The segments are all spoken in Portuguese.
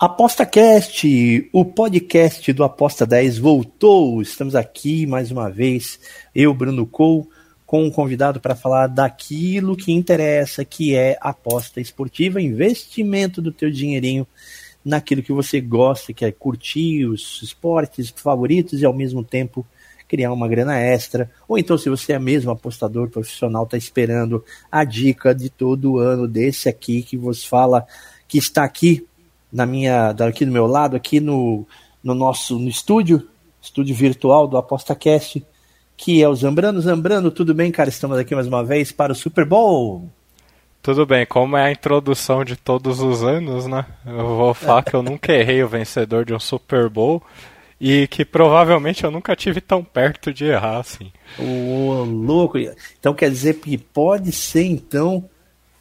Aposta Cast, o podcast do Aposta 10 voltou. Estamos aqui mais uma vez, eu, Bruno Cole, com um convidado para falar daquilo que interessa, que é aposta esportiva, investimento do teu dinheirinho naquilo que você gosta, que é curtir os esportes favoritos e ao mesmo tempo criar uma grana extra. Ou então, se você é mesmo apostador profissional, está esperando a dica de todo ano desse aqui que vos fala, que está aqui na minha, aqui do meu lado, aqui no, no nosso no estúdio, estúdio virtual do ApostaCast, que é o Zambrano. Zambrano, tudo bem, cara? Estamos aqui mais uma vez para o Super Bowl. Tudo bem, como é a introdução de todos os anos, né? Eu vou falar que eu nunca errei o vencedor de um Super Bowl e que provavelmente eu nunca tive tão perto de errar assim. Ô, louco! Então quer dizer que pode ser então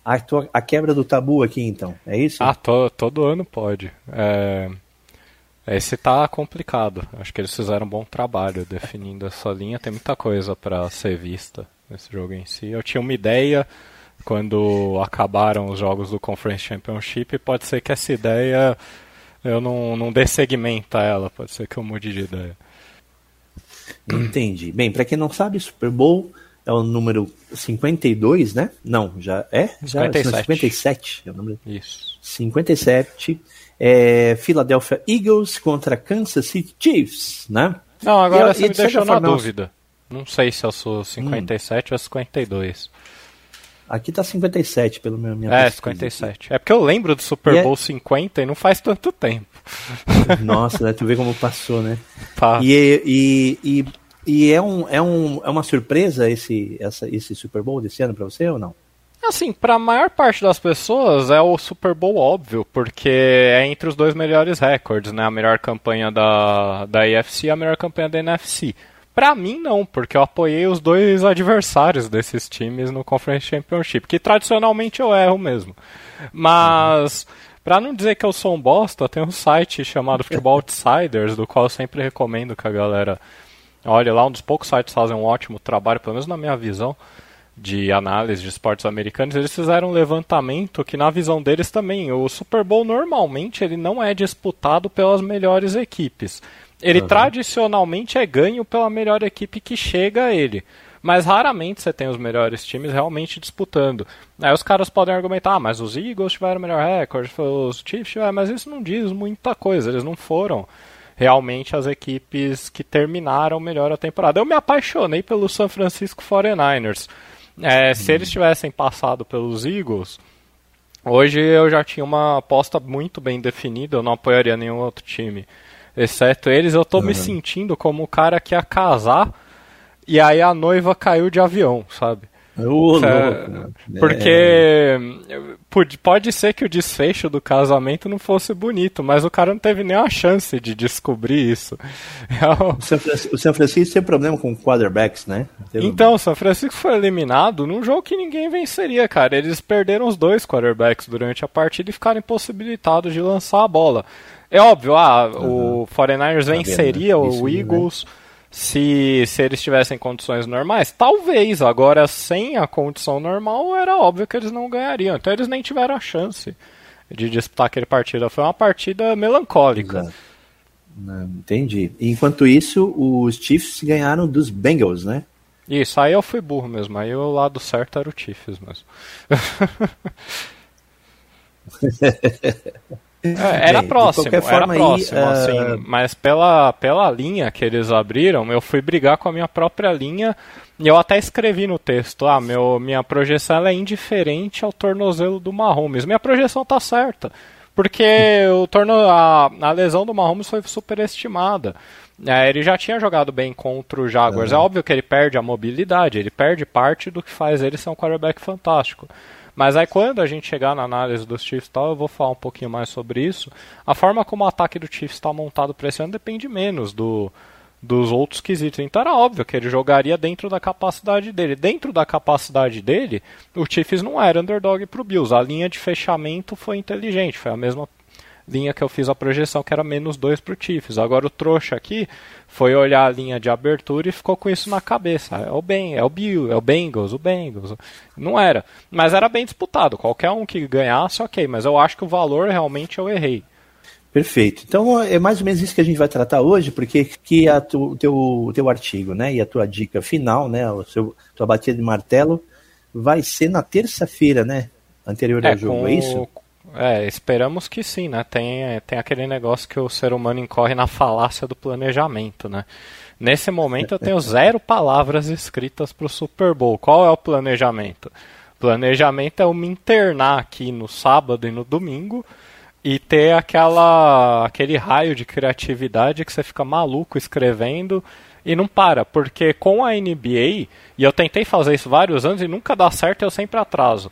a, tua, a quebra do tabu aqui, então, é isso? Ah, to, todo ano pode. É, esse tá complicado. Acho que eles fizeram um bom trabalho definindo essa linha. Tem muita coisa para ser vista nesse jogo em si. Eu tinha uma ideia quando acabaram os jogos do Conference Championship. Pode ser que essa ideia eu não, não dê segmento a ela. Pode ser que eu mude de ideia. Entendi. Bem, para quem não sabe, Super Bowl é o número 52, né? Não, já é? Já 57. 57 é o número. Isso. 57. É, Philadelphia Eagles contra Kansas City Chiefs, né? Não, agora E- você e me de deixou na dúvida. Não sei se eu sou 57 ou 52. Aqui tá 57 pelo meu minha É, pesquisa 57. É porque eu lembro do Super E é- Bowl 50 e não faz tanto tempo. Nossa, né? Tu vê como passou, né? Tá. E, e, e, e é, um, é, um, é uma surpresa esse, essa, esse Super Bowl desse ano pra você ou não? Assim, pra maior parte das pessoas é o Super Bowl óbvio, porque é entre os dois melhores recordes, né? A melhor campanha da, da AFC e a melhor campanha da NFC. Pra mim não, porque eu apoiei os dois adversários desses times no Conference Championship, que tradicionalmente eu erro mesmo. Mas Pra não dizer que eu sou um bosta, tem um site chamado Futebol Outsiders, do qual eu sempre recomendo que a galera olhe lá, um dos poucos sites fazem um ótimo trabalho, pelo menos na minha visão, de análise de esportes americanos, eles fizeram um levantamento que na visão deles também, o Super Bowl normalmente ele não é disputado pelas melhores equipes. Ele tradicionalmente é ganho pela melhor equipe que chega a ele. Mas raramente você tem os melhores times realmente disputando. Aí os caras podem argumentar, ah, mas os Eagles tiveram o melhor recorde, os Chiefs tiveram, mas isso não diz muita coisa. Eles não foram realmente as equipes que terminaram melhor a temporada. Eu me apaixonei pelo San Francisco 49ers. É, Se eles tivessem passado pelos Eagles, hoje eu já tinha uma aposta muito bem definida, eu não apoiaria nenhum outro time. Exceto eles, eu tô me sentindo como o cara que ia casar e aí a noiva caiu de avião, sabe? Ô, louco, É, mano. Porque pode- pode ser que o desfecho do casamento não fosse bonito, mas o cara não teve nem a chance de descobrir isso. É o- São Francisco, o São Francisco tem problema com quarterbacks, né? Teve- Então, o São Francisco foi eliminado num jogo que ninguém venceria, cara. Eles perderam os dois quarterbacks durante a partida e ficaram impossibilitados de lançar a bola. É óbvio, ah, o 49ers Tá vendo, venceria né? Isso, o Eagles se, se eles tivessem condições normais. Talvez, agora sem a condição normal, era óbvio que eles não ganhariam. Então eles nem tiveram a chance de disputar aquele partida. Foi uma partida melancólica. Exato. Não, Entendi. Enquanto isso, os Chiefs ganharam dos Bengals, né? Isso, aí eu fui burro mesmo. Aí o lado certo era o Chiefs mesmo. É, era Bem, de próximo, era forma aí, próximo, ah, assim, mas pela, pela linha que eles abriram, eu fui brigar com a minha própria linha e eu até escrevi no texto, ah, meu, minha projeção é indiferente ao tornozelo do Mahomes. Minha projeção tá certa, porque o torno, a, a lesão do Mahomes foi superestimada. É, ele já tinha jogado bem contra o Jaguars. É óbvio que ele perde a mobilidade, ele perde parte do que faz ele ser um quarterback fantástico. Mas aí quando a gente chegar na análise dos Chiefs e tal, eu vou falar um pouquinho mais sobre isso. A forma como o ataque do Chiefs está montado para esse ano depende menos do, dos outros quesitos. Então era óbvio que ele jogaria dentro da capacidade dele. Dentro da capacidade dele, o Chiefs não era underdog para o Bills. A linha de fechamento foi inteligente, foi a mesma linha que eu fiz a projeção, que era menos 2 para o Chiefs. Agora o trouxa aqui foi olhar a linha de abertura e ficou com isso na cabeça. É o Ben, é o Bill, é o Bengals, o Bengals. Não era. Mas era bem disputado. Qualquer um que ganhasse, ok. Mas eu acho que o valor realmente eu errei. Perfeito. Então é mais ou menos isso que a gente vai tratar hoje, porque que a tu, teu teu artigo, né, e a tua dica final, né, o seu tua batida de martelo vai ser na terça-feira, né, anterior é, ao jogo, é isso? É, esperamos que sim, né? Tem, tem aquele negócio que o ser humano incorre na falácia do planejamento, né? Nesse momento eu tenho zero palavras escritas para o Super Bowl. Qual é o planejamento? Planejamento é eu me internar aqui no sábado e no domingo e ter aquela aquele raio de criatividade que você fica maluco escrevendo e não para, porque com a NBA, e eu tentei fazer isso vários anos e nunca dá certo, eu sempre atraso.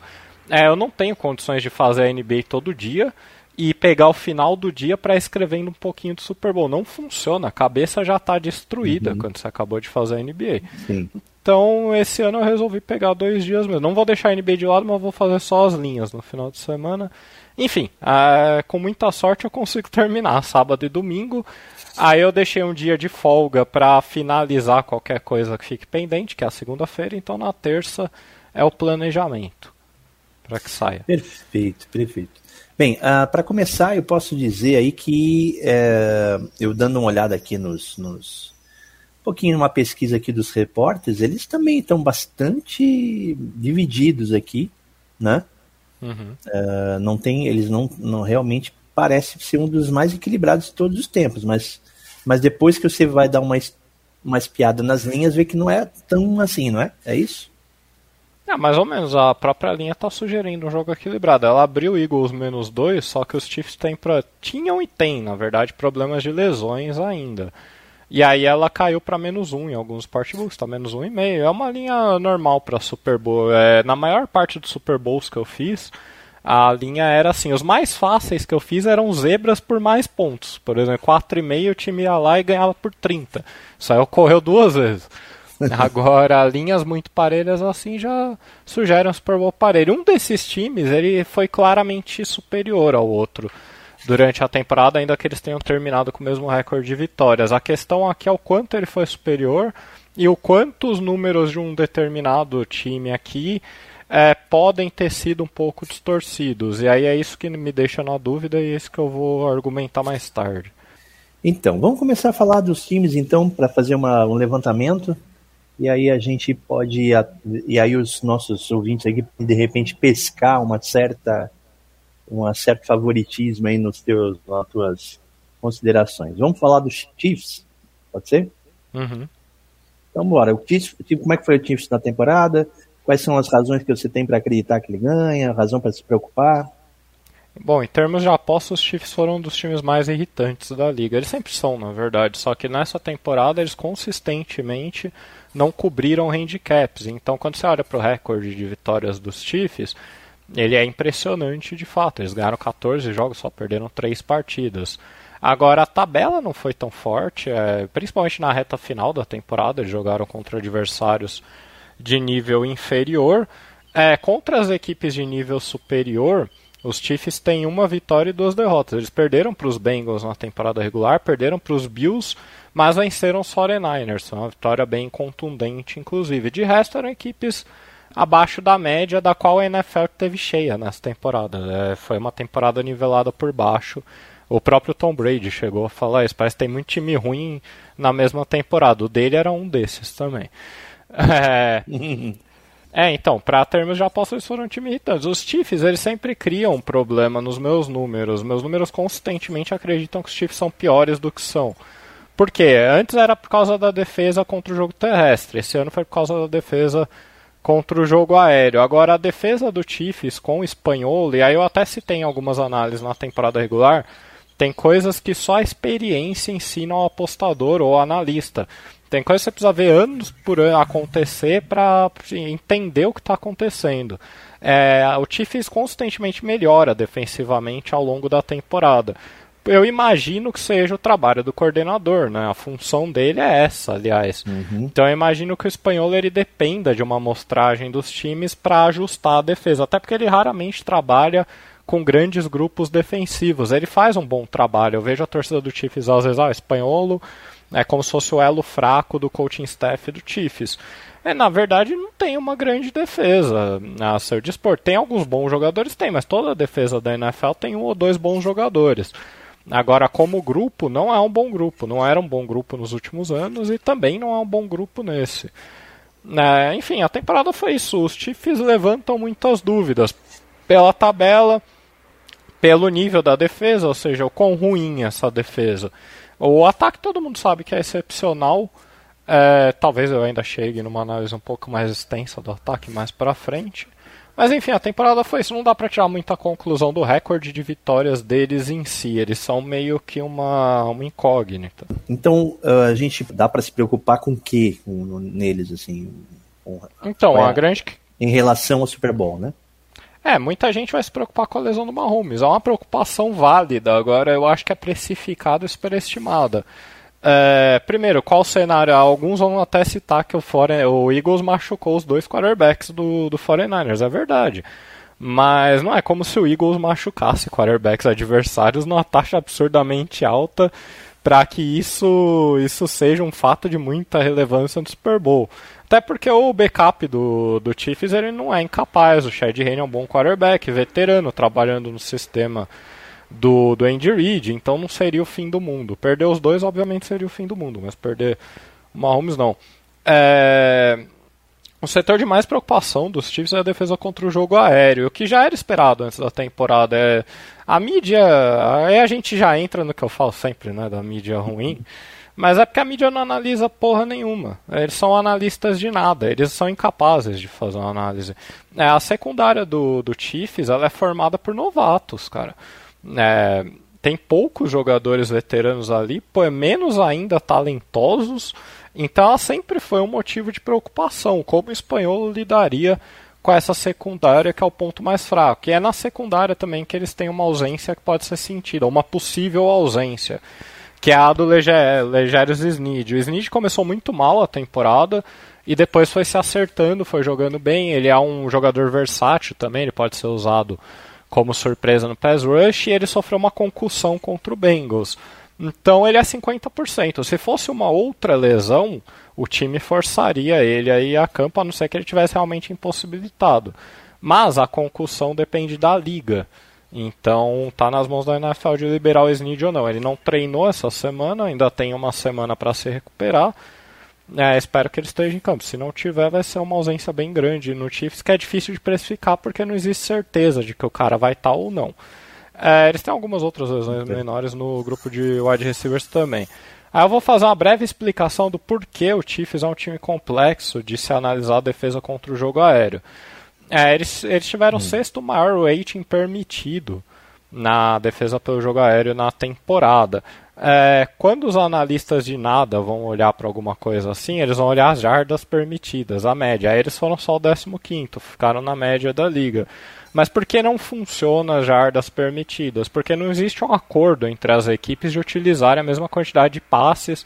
É, eu não tenho condições de fazer a NBA todo dia e pegar o final do dia para escrevendo um pouquinho do Super Bowl. Não funciona, a cabeça já está destruída uhum. quando você acabou de fazer a NBA. Sim. Então, esse ano eu resolvi pegar dois dias mesmo. Não vou deixar a NBA de lado, mas vou fazer só as linhas no final de semana. Enfim, é, com muita sorte eu consigo terminar sábado e domingo. Aí eu deixei um dia de folga para finalizar qualquer coisa que fique pendente, que é a segunda-feira. Então, na terça é o planejamento para que saia. Perfeito, perfeito. Bem, uh, ah, para começar, eu posso dizer aí que é, eu dando uma olhada aqui nos, nos um pouquinho numa pesquisa aqui dos repórteres, eles também estão bastante divididos aqui, né? Uhum. Uh, não tem, eles não, não realmente parece ser um dos mais equilibrados de todos os tempos, mas, mas depois que você vai dar uma, uma espiada nas linhas, vê que não é tão assim, não é? É isso? É, mais ou menos, a própria linha está sugerindo um jogo equilibrado. Ela abriu Eagles menos 2, só que os Chiefs têm pra... tinham e têm, na verdade, problemas de lesões ainda. E aí ela caiu para menos 1 um em alguns sportbooks, está menos 1,5. Um é uma linha normal para Super Bowl. É, na maior parte dos Super Bowls que eu fiz, a linha era assim, os mais fáceis que eu fiz eram zebras por mais pontos. Por exemplo, 4,5 o time ia lá e ganhava por 30. Isso aí ocorreu duas vezes. Agora, linhas muito parelhas assim já sugerem um Super Bowl parelho. Um desses times, ele foi claramente superior ao outro durante a temporada, ainda que eles tenham terminado com o mesmo recorde de vitórias. A questão aqui é o quanto ele foi superior e o quanto os números de um determinado time aqui é, podem ter sido um pouco distorcidos. E aí é isso que me deixa na dúvida e é isso que eu vou argumentar mais tarde. Então, vamos começar a falar dos times então para fazer uma, um levantamento e aí a gente pode e aí os nossos ouvintes aqui de repente pescar uma certa um certo favoritismo aí nos teus nas tuas considerações. Vamos falar dos Chiefs, pode ser? Uhum. Então bora. O Chiefs, como é que foi o Chiefs na temporada? Quais são as razões que você tem para acreditar que ele ganha? Razão para se preocupar? Bom, em termos de apostas, os Chiefs foram um dos times mais irritantes da liga. Eles sempre são, na verdade, só que nessa temporada eles consistentemente não cobriram handicaps. Então, quando você olha para o recorde de vitórias dos Chiefs, ele é impressionante de fato. Eles ganharam 14 jogos, só perderam 3 partidas. Agora, a tabela não foi tão forte, é, principalmente na reta final da temporada. Eles jogaram contra adversários de nível inferior. É, contra as equipes de nível superior, os Chiefs têm uma vitória e duas derrotas. Eles perderam para os Bengals na temporada regular, perderam para os Bills, mas venceram os 49ers. Uma vitória bem contundente, inclusive. De resto, eram equipes abaixo da média da qual a NFL teve cheia nessa temporada. É, foi uma temporada nivelada por baixo. O próprio Tom Brady chegou a falar isso. Parece que tem muito time ruim na mesma temporada. O dele era um desses também. É, É, então, para termos de aposta, eles foram um time irritantes. Os Chiefs, eles sempre criam um problema nos meus números. Meus números consistentemente acreditam que os Chiefs são piores do que são. Por quê? Antes era por causa da defesa contra o jogo terrestre. Esse ano foi por causa da defesa contra o jogo aéreo. Agora, a defesa do Chiefs com o espanhol, e aí eu até citei em algumas análises na temporada regular, tem coisas que só a experiência ensina ao apostador ou analista. Tem coisa que você precisa ver anos por ano acontecer para entender o que está acontecendo. É, o Chiefs constantemente melhora defensivamente ao longo da temporada. Eu imagino que seja o trabalho do coordenador, né? A função dele é essa, aliás. Uhum. Então eu imagino que o espanhol ele dependa de uma amostragem dos times para ajustar a defesa, até porque ele raramente trabalha com grandes grupos defensivos. Ele faz um bom trabalho. Eu vejo a torcida do Chiefs às vezes, ah, espanholo é como se fosse o elo fraco do coaching staff do Chiefs. É, na verdade, não tem uma grande defesa a seu dispor. Tem alguns bons jogadores? Tem, mas toda a defesa da NFL tem um ou dois bons jogadores. Agora, como grupo, não é um bom grupo. Não era um bom grupo nos últimos anos e também não é um bom grupo nesse. É, enfim, a temporada foi isso. Os Chiefs levantam muitas dúvidas pela tabela, pelo nível da defesa, ou seja, o quão ruim é essa defesa. O ataque todo mundo sabe que é excepcional. É, talvez eu ainda chegue numa análise um pouco mais extensa do ataque mais para frente. Mas enfim, a temporada foi isso. Não dá para tirar muita conclusão do recorde de vitórias deles em si. Eles são meio que uma, uma incógnita. Então, uh, a gente dá para se preocupar com o que neles, assim? Com, então, a, a grande. Em relação ao Super Bowl, né? É, muita gente vai se preocupar com a lesão do Mahomes. É uma preocupação válida. Agora, eu acho que é precificada e superestimada. É, primeiro, qual cenário? Alguns vão até citar que o, Foreign, o Eagles machucou os dois quarterbacks do, do 49ers. É verdade. Mas não é como se o Eagles machucasse quarterbacks adversários numa taxa absurdamente alta para que isso, isso seja um fato de muita relevância no Super Bowl. Até porque o backup do, do Chiefs ele não é incapaz. O Chad Henne é um bom quarterback, veterano, trabalhando no sistema do, do Andy Reid, então não seria o fim do mundo. Perder os dois, obviamente, seria o fim do mundo, mas perder o Mahomes não. É... O setor de mais preocupação dos Chiefs é a defesa contra o jogo aéreo, o que já era esperado antes da temporada. É... A mídia, aí a gente já entra no que eu falo sempre, né, da mídia ruim. Mas é porque a mídia não analisa porra nenhuma. Eles são analistas de nada, eles são incapazes de fazer uma análise. É, a secundária do, do Chiefs ela é formada por novatos, cara. É, tem poucos jogadores veteranos ali, pô, é menos ainda talentosos. Então ela sempre foi um motivo de preocupação. Como o espanhol lidaria com essa secundária que é o ponto mais fraco. E é na secundária também que eles têm uma ausência que pode ser sentida, uma possível ausência que é a do Legérios Snead. O Snead começou muito mal a temporada e depois foi se acertando, foi jogando bem. Ele é um jogador versátil também, ele pode ser usado como surpresa no pass rush e ele sofreu uma concussão contra o Bengals. Então ele é 50%. Se fosse uma outra lesão, o time forçaria ele aí a campo, a não ser que ele tivesse realmente impossibilitado. Mas a concussão depende da liga. Então tá nas mãos da NFL de liberar o Snead ou não. Ele não treinou essa semana, ainda tem uma semana para se recuperar. É, espero que ele esteja em campo. Se não tiver, vai ser uma ausência bem grande no Chiefs, que é difícil de precificar porque não existe certeza de que o cara vai estar tá ou não. É, eles têm algumas outras lesões okay. menores no grupo de wide receivers também. Aí eu vou fazer uma breve explicação do porquê o Chiefs é um time complexo de se analisar a defesa contra o jogo aéreo. É, eles, eles tiveram hum. o sexto maior rating permitido na defesa pelo jogo aéreo na temporada. É, quando os analistas de nada vão olhar para alguma coisa assim, eles vão olhar as jardas permitidas, a média. Aí eles foram só o 15, ficaram na média da liga. Mas por que não funciona as jardas permitidas? Porque não existe um acordo entre as equipes de utilizarem a mesma quantidade de passes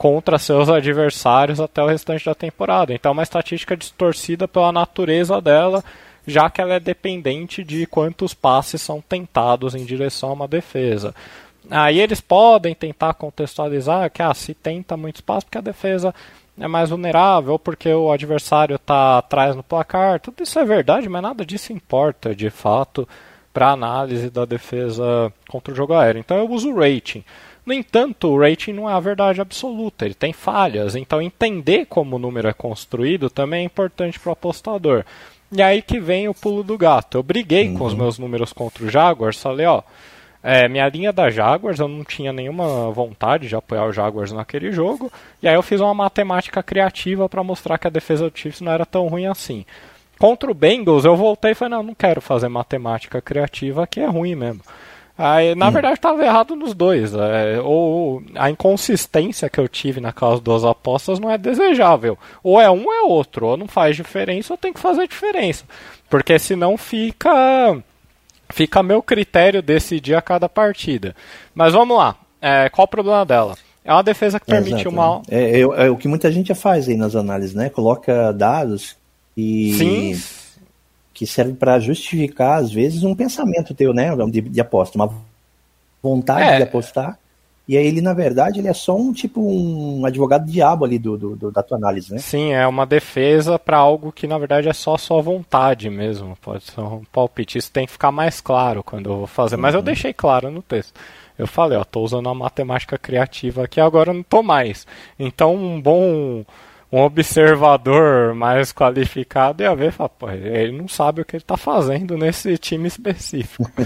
contra seus adversários até o restante da temporada. Então é uma estatística distorcida pela natureza dela, já que ela é dependente de quantos passes são tentados em direção a uma defesa. Aí eles podem tentar contextualizar que ah, se tenta muitos passes porque a defesa é mais vulnerável, ou porque o adversário está atrás no placar. Tudo isso é verdade, mas nada disso importa de fato para a análise da defesa contra o jogo aéreo. Então eu uso o rating. No entanto, o rating não é a verdade absoluta, ele tem falhas, então entender como o número é construído também é importante para o apostador. E aí que vem o pulo do gato. Eu briguei uhum. com os uhum. meus números contra o Jaguars, falei, ó, é, minha linha da Jaguars, eu não tinha nenhuma vontade de apoiar o Jaguars naquele jogo, e aí eu fiz uma matemática criativa para mostrar que a defesa do Chiefs não era tão ruim assim. Contra o Bengals, eu voltei e falei, não, não quero fazer matemática criativa, que é ruim mesmo. Aí, na hum. verdade, estava errado nos dois. É, ou a inconsistência que eu tive naquelas duas apostas não é desejável. Ou é um ou é outro. Ou não faz diferença ou tem que fazer diferença. Porque senão fica. Fica meu critério decidir a cada partida. Mas vamos lá. É, qual o problema dela? É uma defesa que permite uma. É, é, é, o que muita gente faz aí nas análises, né? Coloca dados e. Sim que serve para justificar, às vezes, um pensamento teu, né? De, de aposta, uma vontade é. de apostar. E aí ele, na verdade, ele é só um tipo um advogado diabo ali do, do, do da tua análise, né? Sim, é uma defesa para algo que na verdade é só sua vontade mesmo. Pode ser um palpite. Isso tem que ficar mais claro quando eu vou fazer. Mas eu uhum. deixei claro no texto. Eu falei, ó, tô usando a matemática criativa aqui, agora não tô mais. Então um bom um observador mais qualificado ia ver e falar, pô, ele não sabe o que ele está fazendo nesse time específico.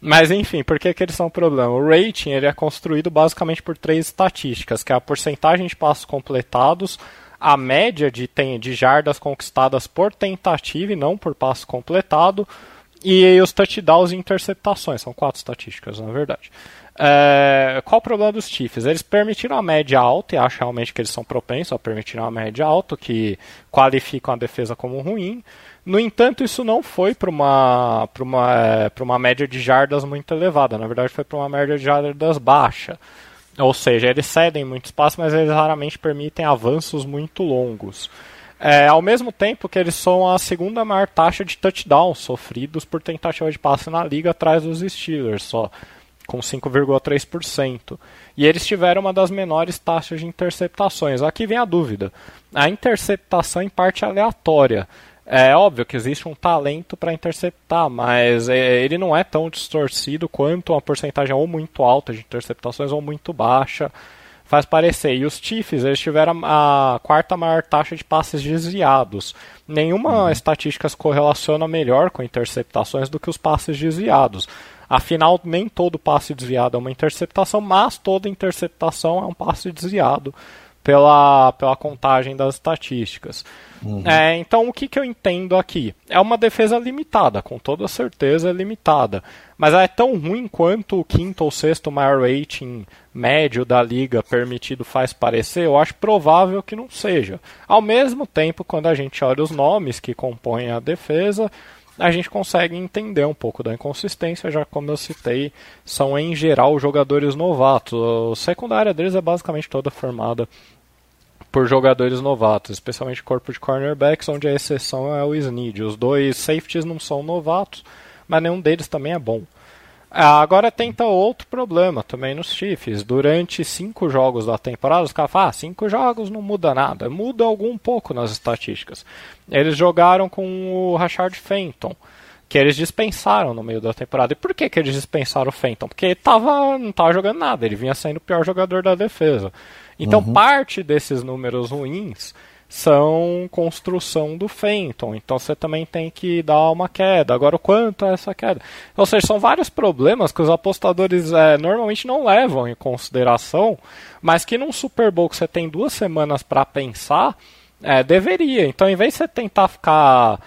Mas enfim, por que, que eles são um problema? O rating ele é construído basicamente por três estatísticas, que é a porcentagem de passos completados, a média de, tem, de jardas conquistadas por tentativa e não por passo completado, e os touchdowns e interceptações. São quatro estatísticas, na verdade. É, qual o problema dos Chiefs? Eles permitiram a média alta, e acho realmente que eles são propensos a permitir uma média alta, que qualificam a defesa como ruim. No entanto, isso não foi para uma, uma, é, uma média de jardas muito elevada, na verdade, foi para uma média de jardas baixa. Ou seja, eles cedem muito espaço, mas eles raramente permitem avanços muito longos. É, ao mesmo tempo que eles são a segunda maior taxa de touchdowns sofridos por tentativa de passe na liga atrás dos Steelers só com 5,3%. E eles tiveram uma das menores taxas de interceptações. Aqui vem a dúvida. A interceptação em parte aleatória. É óbvio que existe um talento para interceptar, mas é, ele não é tão distorcido quanto uma porcentagem ou muito alta de interceptações ou muito baixa faz parecer. E os Chiefs, eles tiveram a quarta maior taxa de passes desviados. Nenhuma uhum. estatística se correlaciona melhor com interceptações do que os passes desviados. Afinal, nem todo passe desviado é uma interceptação, mas toda interceptação é um passe desviado pela, pela contagem das estatísticas. Uhum. É, então, o que, que eu entendo aqui? É uma defesa limitada, com toda certeza é limitada. Mas é tão ruim quanto o quinto ou sexto maior rating médio da liga permitido faz parecer, eu acho provável que não seja. Ao mesmo tempo, quando a gente olha os nomes que compõem a defesa, a gente consegue entender um pouco da inconsistência, já como eu citei, são em geral jogadores novatos. A secundária deles é basicamente toda formada por jogadores novatos, especialmente corpo de cornerbacks, onde a exceção é o Snead. Os dois safeties não são novatos, mas nenhum deles também é bom. Ah, agora tenta outro problema também nos Chiefs. Durante cinco jogos da temporada, os caras falam, ah, cinco jogos não muda nada. Muda algum pouco nas estatísticas. Eles jogaram com o Rashard Fenton, que eles dispensaram no meio da temporada. E por que, que eles dispensaram o Fenton? Porque ele tava, não estava jogando nada, ele vinha sendo o pior jogador da defesa. Então uhum. parte desses números ruins são construção do Fenton. Então você também tem que dar uma queda. Agora, o quanto é essa queda? Ou seja, são vários problemas que os apostadores é, normalmente não levam em consideração, mas que num Super Bowl que você tem duas semanas para pensar, é, deveria. Então, em vez de você tentar ficar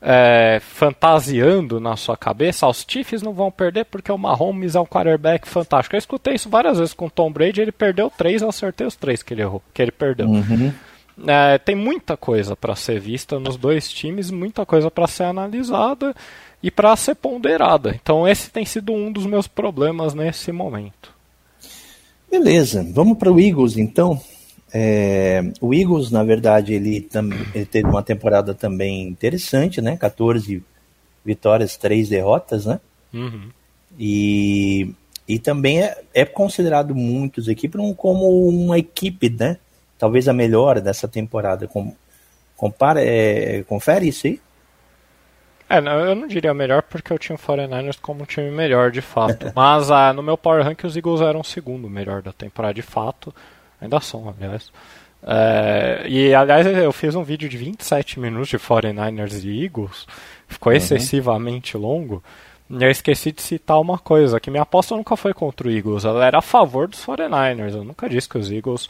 é, fantasiando na sua cabeça, os Chiefs não vão perder porque o Mahomes é um quarterback fantástico. Eu escutei isso várias vezes com o Tom Brady, ele perdeu três, eu acertei os três que ele errou, que ele perdeu. Uhum. É, tem muita coisa para ser vista nos dois times, muita coisa para ser analisada e para ser ponderada. Então esse tem sido um dos meus problemas nesse momento. Beleza, vamos para o Eagles então. É, o Eagles, na verdade, ele, ele, teve uma temporada também interessante, né? 14 vitórias, 3 derrotas, né? Uhum. E, e também é, é considerado muitos aqui como uma equipe, né? Talvez a melhor dessa temporada. Com, compara, é, confere isso aí? É, eu não diria melhor porque eu tinha o 49ers como um time melhor de fato. Mas ah, no meu Power Rank os Eagles eram o segundo melhor da temporada de fato. Ainda são, aliás. É, e aliás, eu fiz um vídeo de 27 minutos de 49ers e Eagles. Ficou uhum. excessivamente longo. E eu esqueci de citar uma coisa: que minha aposta nunca foi contra o Eagles, ela era a favor dos 49ers. Eu nunca disse que os Eagles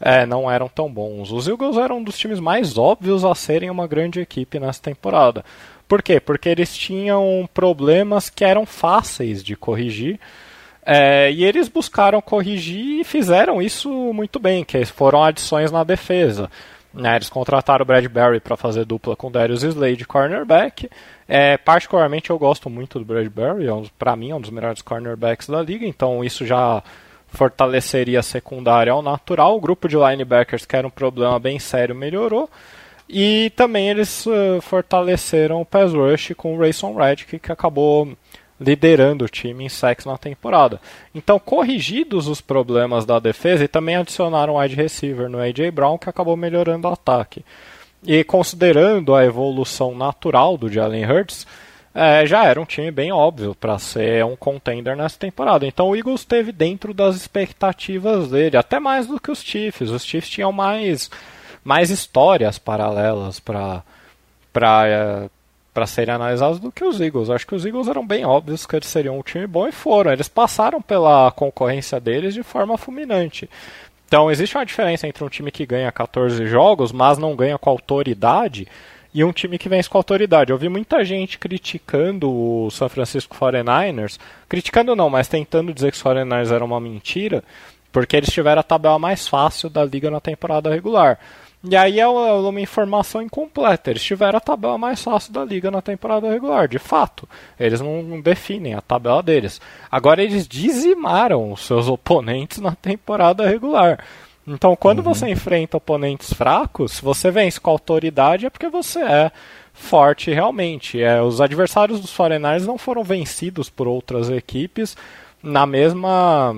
é, não eram tão bons. Os Eagles eram um dos times mais óbvios a serem uma grande equipe nessa temporada. Por quê? Porque eles tinham problemas que eram fáceis de corrigir. É, e eles buscaram corrigir e fizeram isso muito bem, que foram adições na defesa. Né, eles contrataram o Bradbury para fazer dupla com Darius Slade, cornerback. É, particularmente eu gosto muito do Bradbury, é um, para mim é um dos melhores cornerbacks da liga, então isso já fortaleceria a secundária ao natural. O grupo de linebackers, que era um problema bem sério, melhorou. E também eles uh, fortaleceram o pass rush com o Rayson Redick, que acabou liderando o time em sacks na temporada. Então, corrigidos os problemas da defesa, e também adicionaram um wide receiver no A.J. Brown, que acabou melhorando o ataque. E considerando a evolução natural do Jalen Hurts, é, já era um time bem óbvio para ser um contender nessa temporada. Então o Eagles esteve dentro das expectativas dele, até mais do que os Chiefs. Os Chiefs tinham mais mais histórias paralelas para para para serem analisados do que os Eagles. Acho que os Eagles eram bem óbvios que eles seriam um time bom e foram. Eles passaram pela concorrência deles de forma fulminante. Então existe uma diferença entre um time que ganha 14 jogos, mas não ganha com autoridade, e um time que vence com autoridade. Eu vi muita gente criticando o San Francisco 49ers, criticando não, mas tentando dizer que os 49ers eram uma mentira, porque eles tiveram a tabela mais fácil da liga na temporada regular. E aí é uma informação incompleta. Eles tiveram a tabela mais fácil da liga na temporada regular, de fato. Eles não definem a tabela deles. Agora eles dizimaram os seus oponentes na temporada regular. Então, quando uhum. você enfrenta oponentes fracos, você vence com autoridade é porque você é forte realmente. É, os adversários dos Foreigners não foram vencidos por outras equipes na mesma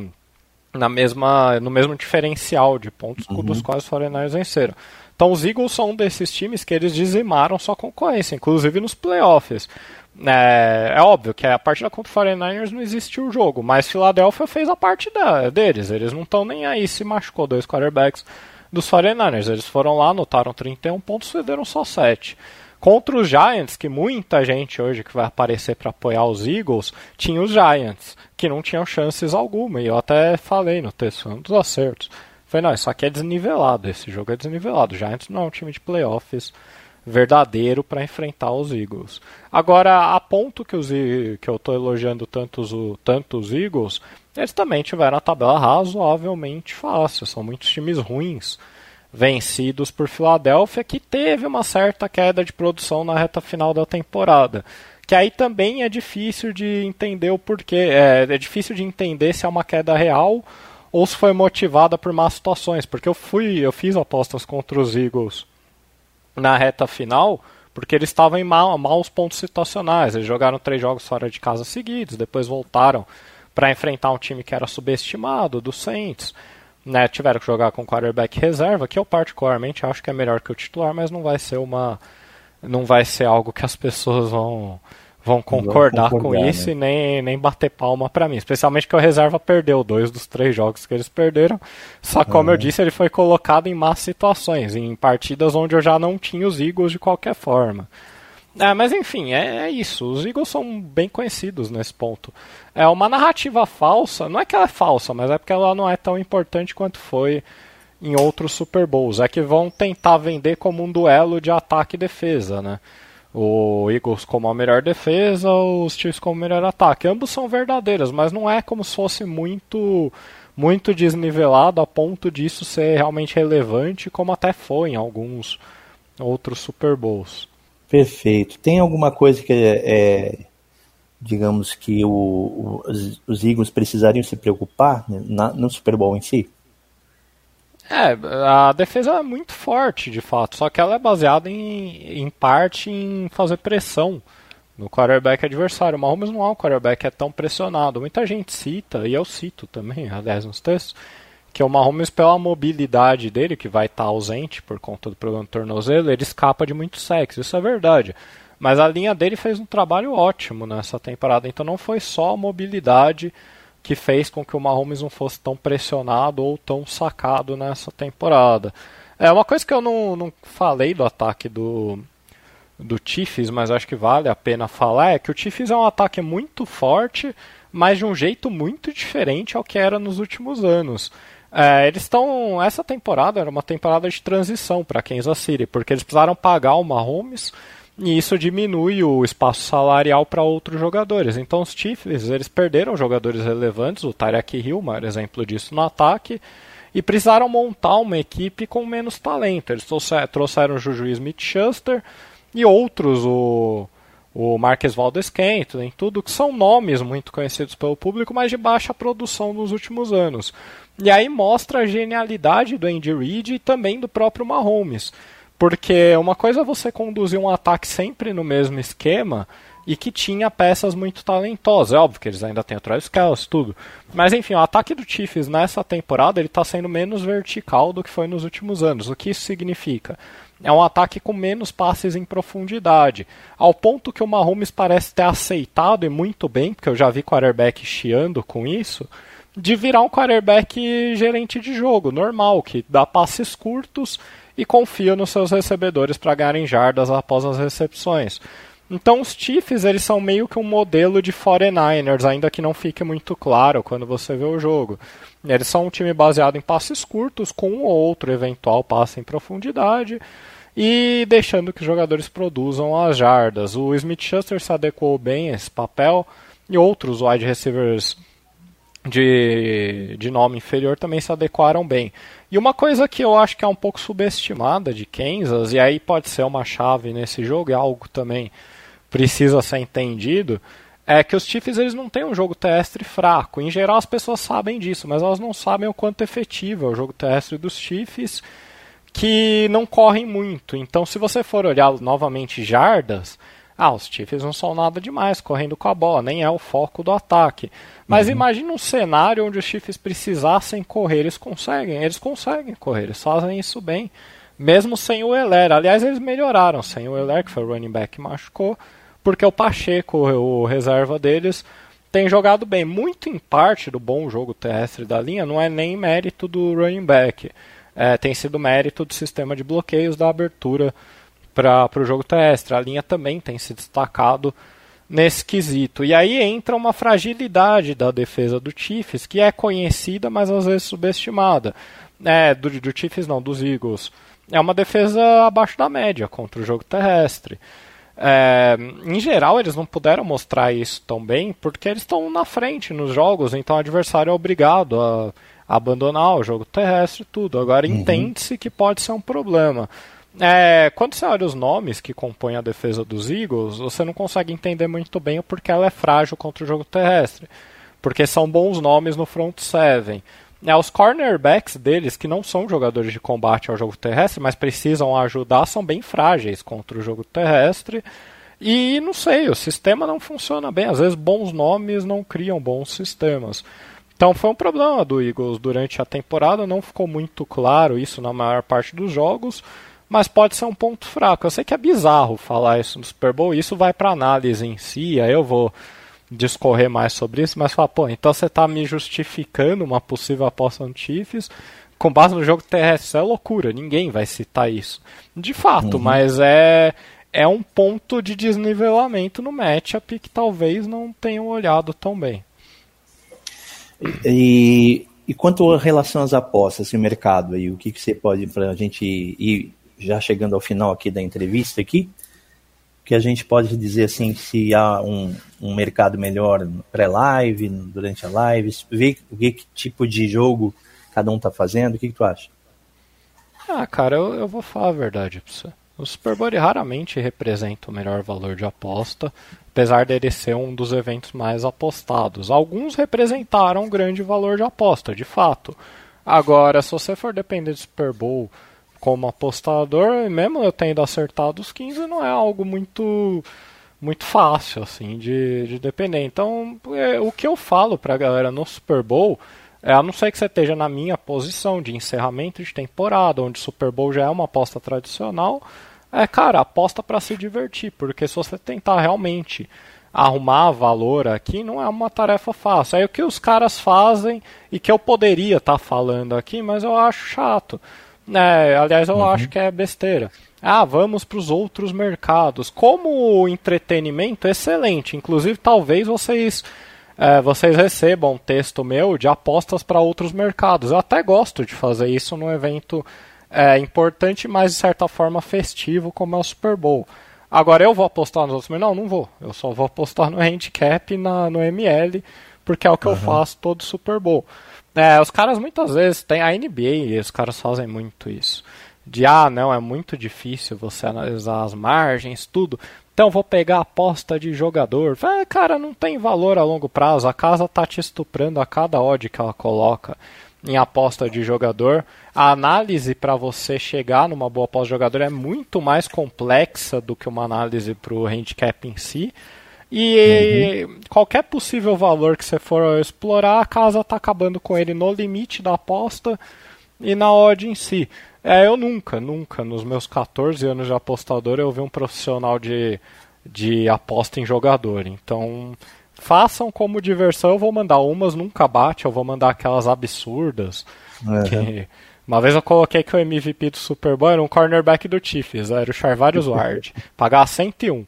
na mesma, no mesmo diferencial de pontos uhum. dos quais os 49ers venceram. Então os Eagles são um desses times que eles dizimaram sua concorrência, inclusive nos playoffs. É, é óbvio que a partida contra o 49ers não existiu o jogo, mas Philadelphia fez a parte da, deles. Eles não estão nem aí se machucou dois quarterbacks dos 49ers. Eles foram lá, anotaram 31 pontos, cederam só 7. Contra os Giants, que muita gente hoje que vai aparecer para apoiar os Eagles, tinha os Giants, que não tinham chances alguma. E eu até falei no texto, um dos acertos. Falei, não, isso aqui é desnivelado, esse jogo é desnivelado. O Giants não é um time de playoffs verdadeiro para enfrentar os Eagles. Agora, a ponto que, os, que eu estou elogiando tantos, tanto os Eagles, eles também tiveram a tabela razoavelmente fácil. São muitos times ruins vencidos por Filadélfia, que teve uma certa queda de produção na reta final da temporada. Que aí também é difícil de entender o porquê. É, é difícil de entender se é uma queda real ou se foi motivada por más situações. Porque eu fui, eu fiz apostas contra os Eagles na reta final, porque eles estavam em mal, maus pontos situacionais. Eles jogaram três jogos fora de casa seguidos, depois voltaram para enfrentar um time que era subestimado, do Saints né, tiveram que jogar com quarterback reserva, que eu particularmente acho que é melhor que o titular, mas não vai ser uma não vai ser algo que as pessoas vão vão concordar, concordar com isso né? e nem, nem bater palma para mim. Especialmente que o reserva perdeu dois dos três jogos que eles perderam. Só como uhum. eu disse, ele foi colocado em más situações, em partidas onde eu já não tinha os Eagles de qualquer forma. É, mas enfim, é, é, isso. Os Eagles são bem conhecidos nesse ponto. É uma narrativa falsa, não é que ela é falsa, mas é porque ela não é tão importante quanto foi em outros Super Bowls. É que vão tentar vender como um duelo de ataque e defesa, né? O Eagles como a melhor defesa, os Chiefs como o melhor ataque. Ambos são verdadeiros, mas não é como se fosse muito muito desnivelado a ponto disso ser realmente relevante, como até foi em alguns outros Super Bowls. Perfeito. Tem alguma coisa que é, digamos que o, o, os, Eagles precisariam se preocupar na, no Super Bowl em si? É, a defesa é muito forte, de fato, só que ela é baseada em, em parte em fazer pressão no quarterback adversário. O Mahomes não é um quarterback é tão pressionado. Muita gente cita, e eu cito também, aliás, nos textos, que o Mahomes, pela mobilidade dele, que vai estar tá ausente por conta do problema do tornozelo, ele escapa de muito sexo, isso é verdade. Mas a linha dele fez um trabalho ótimo nessa temporada, então não foi só a mobilidade que fez com que o Mahomes não fosse tão pressionado ou tão sacado nessa temporada. É uma coisa que eu não, não falei do ataque do, do Chiefs, mas acho que vale a pena falar, é que o Chiefs é um ataque muito forte, mas de um jeito muito diferente ao que era nos últimos anos. É, eles estão. Essa temporada era uma temporada de transição para Kansas City, porque eles precisaram pagar o Mahomes e isso diminui o espaço salarial para outros jogadores. Então os Chiefs eles perderam jogadores relevantes, o Tyreek Hill, maior exemplo disso no ataque, e precisaram montar uma equipe com menos talento. Eles trouxeram o Juju Smith-Schuster e outros, o, o Marques Valdes Scantling, tudo que são nomes muito conhecidos pelo público, mas de baixa produção nos últimos anos. E aí mostra a genialidade do Andy Reid e também do próprio Mahomes. Porque uma coisa é você conduzir um ataque sempre no mesmo esquema e que tinha peças muito talentosas. É óbvio que eles ainda têm o Travis Kelce, tudo. Mas enfim, o ataque do Chiefs nessa temporada ele está sendo menos vertical do que foi nos últimos anos. O que isso significa? É um ataque com menos passes em profundidade. Ao ponto que o Mahomes parece ter aceitado e muito bem, porque eu já vi quarterback chiando com isso, de virar um quarterback gerente de jogo, normal, que dá passes curtos e confia nos seus recebedores para ganharem jardas após as recepções. Então os Chiefs eles são meio que um modelo de 49ers, ainda que não fique muito claro quando você vê o jogo. Eles são um time baseado em passes curtos, com um ou outro eventual passe em profundidade, e deixando que os jogadores produzam as jardas. O Smith Schuster se adequou bem a esse papel, e outros wide receivers de, de nome inferior também se adequaram bem. E uma coisa que eu acho que é um pouco subestimada de Kansas, e aí pode ser uma chave nesse jogo, é algo também precisa ser entendido é que os Chiefs eles não têm um jogo terrestre fraco. Em geral as pessoas sabem disso, mas elas não sabem o quanto efetivo é o jogo terrestre dos Chiefs, que não correm muito. Então, se você for olhar novamente jardas, ah, os Chiefs não são nada demais correndo com a bola, nem é o foco do ataque. Mas uhum. imagine um cenário onde os Chiefs precisassem correr, eles conseguem, eles conseguem correr, eles fazem isso bem, mesmo sem o Heller. Aliás, eles melhoraram sem o Heller, que foi o running back que machucou porque o Pacheco, o reserva deles, tem jogado bem. Muito em parte do bom jogo terrestre da linha não é nem mérito do running back, é, tem sido mérito do sistema de bloqueios da abertura para o jogo terrestre. A linha também tem se destacado nesse quesito. E aí entra uma fragilidade da defesa do Chiefs, que é conhecida, mas às vezes subestimada. É, do, do Chiefs não, dos Eagles. É uma defesa abaixo da média contra o jogo terrestre. É, em geral, eles não puderam mostrar isso tão bem porque eles estão na frente nos jogos, então o adversário é obrigado a, abandonar o jogo terrestre e tudo. Agora, uhum. entende-se que pode ser um problema. É, quando você olha os nomes que compõem a defesa dos Eagles, você não consegue entender muito bem o porquê ela é frágil contra o jogo terrestre. Porque são bons nomes no front seven. É, os cornerbacks deles, que não são jogadores de combate ao jogo terrestre, mas precisam ajudar, são bem frágeis contra o jogo terrestre. E não sei, o sistema não funciona bem. Às vezes bons nomes não criam bons sistemas. Então foi um problema do Eagles durante a temporada, não ficou muito claro isso na maior parte dos jogos, mas pode ser um ponto fraco. Eu sei que é bizarro falar isso no Super Bowl, isso vai para análise em si, aí eu vou discorrer mais sobre isso, mas falar, pô, então você está me justificando uma possível aposta no Chiefs com base no jogo terrestre. Isso é loucura, ninguém vai citar isso. De fato, uhum. mas é, é um ponto de desnivelamento no matchup que talvez não tenham olhado tão bem. E, e quanto a relação às apostas e o mercado aí, o que, que você pode para a gente ir já chegando ao final aqui da entrevista aqui? que a gente pode dizer assim se há um, um mercado melhor pré-live, durante a live, ver, ver que tipo de jogo cada um está fazendo, o que, que, tu acha? Ah, cara, eu, eu vou falar a verdade pra você. O Bowl raramente representa o melhor valor de aposta, apesar dele ser um dos eventos mais apostados. Alguns representaram um grande valor de aposta, de fato. Agora, se você for depender do Super Bowl como apostador, mesmo eu tendo acertado os 15, não é algo muito muito fácil assim de, de depender. Então, é, o que eu falo pra galera no Super Bowl é, a não ser que você esteja na minha posição de encerramento de temporada, onde Super Bowl já é uma aposta tradicional, é, cara, aposta para se divertir, porque se você tentar realmente arrumar valor aqui, não é uma tarefa fácil. Aí o que os caras fazem e que eu poderia estar tá falando aqui, mas eu acho chato. É, aliás, eu uhum. acho que é besteira. Ah, vamos para os outros mercados. Como entretenimento, excelente. Inclusive, talvez vocês é, vocês recebam texto meu de apostas para outros mercados. Eu até gosto de fazer isso num evento é, importante, mas de certa forma festivo, como é o Super Bowl. Agora eu vou apostar nos outros, não, não vou. Eu só vou apostar no handicap e na, no ML, porque é o que uhum. eu faço todo Super Bowl. É, os caras muitas vezes tem a NBA os caras fazem muito isso. De ah, não, é muito difícil você analisar as margens, tudo. Então vou pegar a aposta de jogador. É, cara, não tem valor a longo prazo. A casa tá te estuprando a cada odd que ela coloca em aposta de jogador. A análise para você chegar numa boa aposta de jogador é muito mais complexa do que uma análise para o handicap em si. E uhum. qualquer possível valor que você for explorar, a casa está acabando com ele no limite da aposta e na odd em si. É, eu nunca, nunca, nos meus 14 anos de apostador, eu vi um profissional de, de aposta em jogador. Então, façam como diversão, eu vou mandar umas, nunca bate, eu vou mandar aquelas absurdas. Uhum. Que, uma vez eu coloquei que o MVP do Super Bowl era um cornerback do Chiefs, era o Charvarius Ward, pagar 101.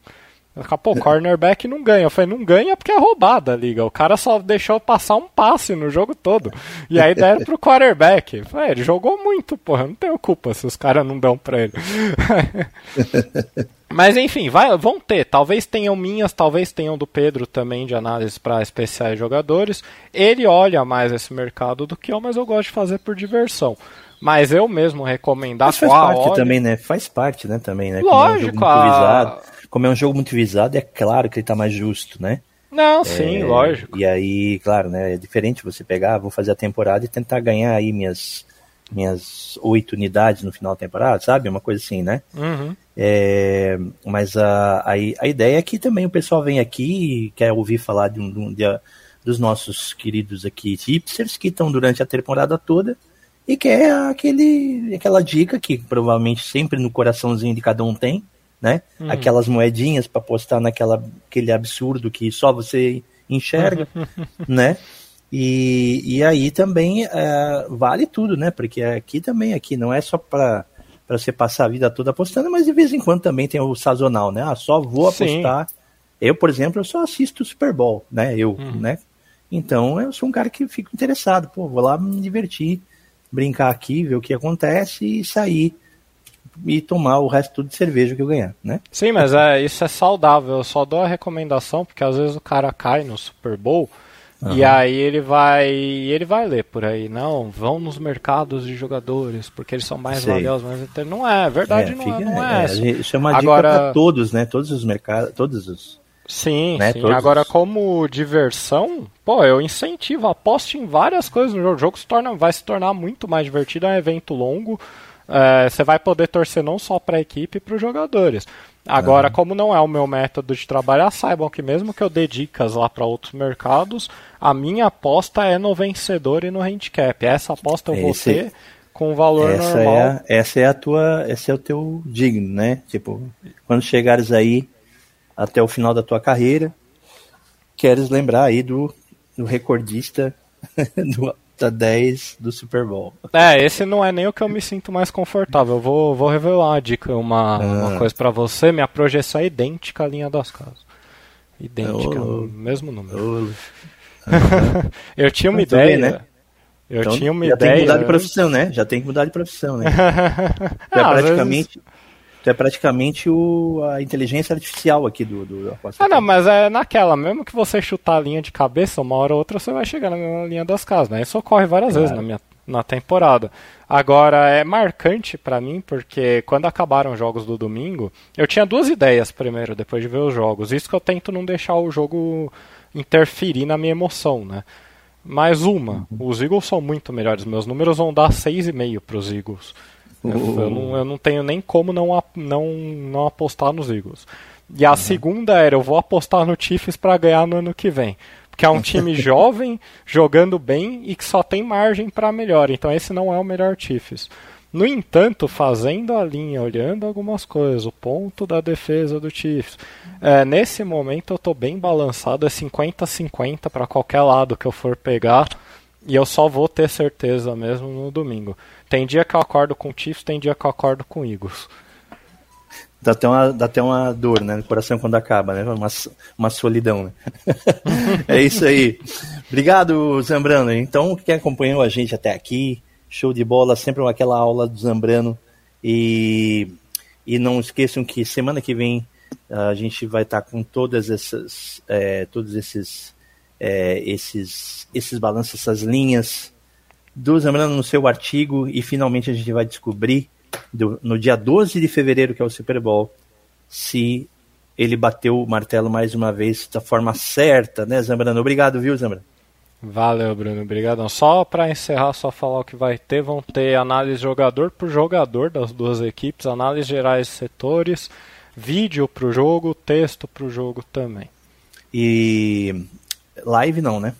Pô, cornerback não ganha. Eu falei, não ganha porque é roubada a liga. O cara só deixou passar um passe no jogo todo. E aí deram pro quarterback. Eu falei, ele jogou muito, porra. Eu não tenho culpa se os caras não dão pra ele. Mas enfim, vai, vão ter. Talvez tenham minhas, talvez tenham do Pedro também de análise para especiais jogadores. Ele olha mais esse mercado do que eu, mas eu gosto de fazer por diversão. Mas eu mesmo recomendar Mas faz parte também, né? Faz parte, né, também, né? Lógico, a como é um jogo muito visado, é claro que ele está mais justo, né? Não, é, sim, lógico. E aí, claro, né? É diferente você pegar, vou fazer a temporada e tentar ganhar aí minhas minhas oito unidades no final da temporada, sabe? Uma coisa assim, né? Uhum. É, mas a, a, a, ideia é que também o pessoal vem aqui e quer ouvir falar de um, de, dos nossos queridos aqui hipsters que estão durante a temporada toda e quer aquele, aquela dica que provavelmente sempre no coraçãozinho de cada um tem, né? Uhum. Aquelas moedinhas para postar naquela aquele absurdo que só você enxerga, né? E, e aí também é, vale tudo, né? Porque aqui também aqui não é só para para você passar a vida toda apostando, mas de vez em quando também tem o sazonal, né? Ah, só vou apostar. Sim. Eu, por exemplo, eu só assisto o Super Bowl, né? Eu, uhum. né? Então eu sou um cara que fico interessado, pô, vou lá me divertir, brincar aqui, ver o que acontece e sair e tomar o resto de cerveja que eu ganhar, né? Sim, mas é, isso é saudável. Eu só dou a recomendação porque às vezes o cara cai no Super Bowl uhum. e aí ele vai ele vai ler por aí, não, vão nos mercados de jogadores porque eles são mais Sei. valiosos, mas não é, verdade é, não, fica, é, não é, é. Isso é uma Agora... dica para todos, né? Todos os mercados, todos os Sim, né? sim. Todos... Agora, como diversão, pô, eu incentivo, aposte em várias coisas no jogo. O jogo se torna, vai se tornar muito mais divertido, é um evento longo é, você vai poder torcer não só para a equipe e para os jogadores. Agora, uhum. como não é o meu método de trabalhar, saibam que mesmo que eu dê dicas lá para outros mercados, a minha aposta é no vencedor e no handicap. Essa aposta eu vou ter com valor essa normal. É a, essa é a tua, esse é o teu digno, né? Tipo, quando chegares aí até o final da tua carreira, queres lembrar aí do, do recordista do, nota 10 do Super Bowl. É, esse não é nem o que eu me sinto mais confortável. Eu vou, vou revelar uma dica, uma, ah. uma coisa para você. Minha projeção é idêntica à linha das casas. Idêntica, oh. mesmo número. Oh. eu tinha uma ideia. Bem, né? Eu então, tinha uma já ideia. Já tem que mudar de profissão, né? Já tem que mudar de profissão, né? já ah, praticamente. Vezes Tu é praticamente o, a inteligência artificial aqui do, do Ah, não, mas é naquela, mesmo que você chutar a linha de cabeça, uma hora ou outra você vai chegar na linha das casas, né? Isso ocorre várias claro. vezes na minha na temporada. Agora é marcante para mim porque quando acabaram os jogos do domingo, eu tinha duas ideias primeiro depois de ver os jogos. Isso que eu tento não deixar o jogo interferir na minha emoção, né? Mais uma, uhum. os Eagles são muito melhores. Meus números vão dar 6,5 para os Eagles. Eu, não, eu não tenho nem como não, não, não apostar nos Eagles. E a uhum. segunda era, eu vou apostar no Chiefs para ganhar no ano que vem. Porque é um time jovem, jogando bem e que só tem margem para melhor. Então esse não é o melhor Chiefs. No entanto, fazendo a linha, olhando algumas coisas, o ponto da defesa do Chiefs, é, nesse momento eu estou bem balançado, é 50-50 para qualquer lado que eu for pegar, e eu só vou ter certeza mesmo no domingo. Tem dia que eu acordo com Chiefs, tem dia que eu acordo com Eagles. dá até uma, dá até uma dor, né, no coração quando acaba, né? Uma, uma solidão, né? é isso aí. Obrigado, Zambrano. Então, quem acompanhou a gente até aqui, show de bola, sempre aquela aula do Zambrano. E, e não esqueçam que semana que vem a gente vai estar com todas essas, é, todos esses, é, esses, esses balanços, essas linhas do Zambrano no seu artigo e finalmente a gente vai descobrir do, no dia 12 de fevereiro, que é o Super Bowl, se ele bateu o martelo mais uma vez da forma certa, né, Zambrano? Obrigado, viu, Zambrano? Valeu, Bruno. Obrigadão. Só para encerrar, só falar o que vai ter, vão ter análise jogador por jogador das duas equipes, análise gerais de setores, vídeo para o jogo, texto para o jogo também. E live não, né?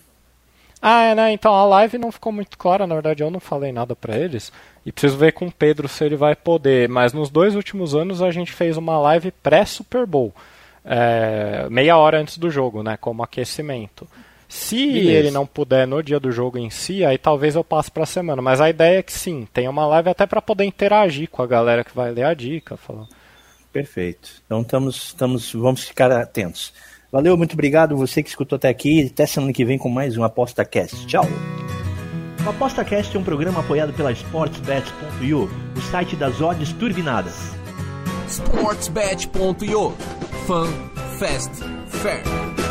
Ah, é, né? Então a live não ficou muito clara, na verdade eu não falei nada para eles. E preciso ver com o Pedro se ele vai poder. Mas nos dois últimos anos a gente fez uma live pré-Super Bowl. É, meia hora antes do jogo, né? Como aquecimento. Se Beleza. ele não puder no dia do jogo em si, aí talvez eu passe para a semana. Mas a ideia é que sim, tenha uma live até para poder interagir com a galera que vai ler a dica. Falar. Perfeito. Então estamos, estamos, vamos ficar atentos. Valeu, muito obrigado você que escutou até aqui. Até semana que vem com mais um ApostaCast. Tchau. O ApostaCast é um programa apoiado pela SportsBet.io, o site das odds turbinadas. SportsBet.io Fun, Fast, Fair.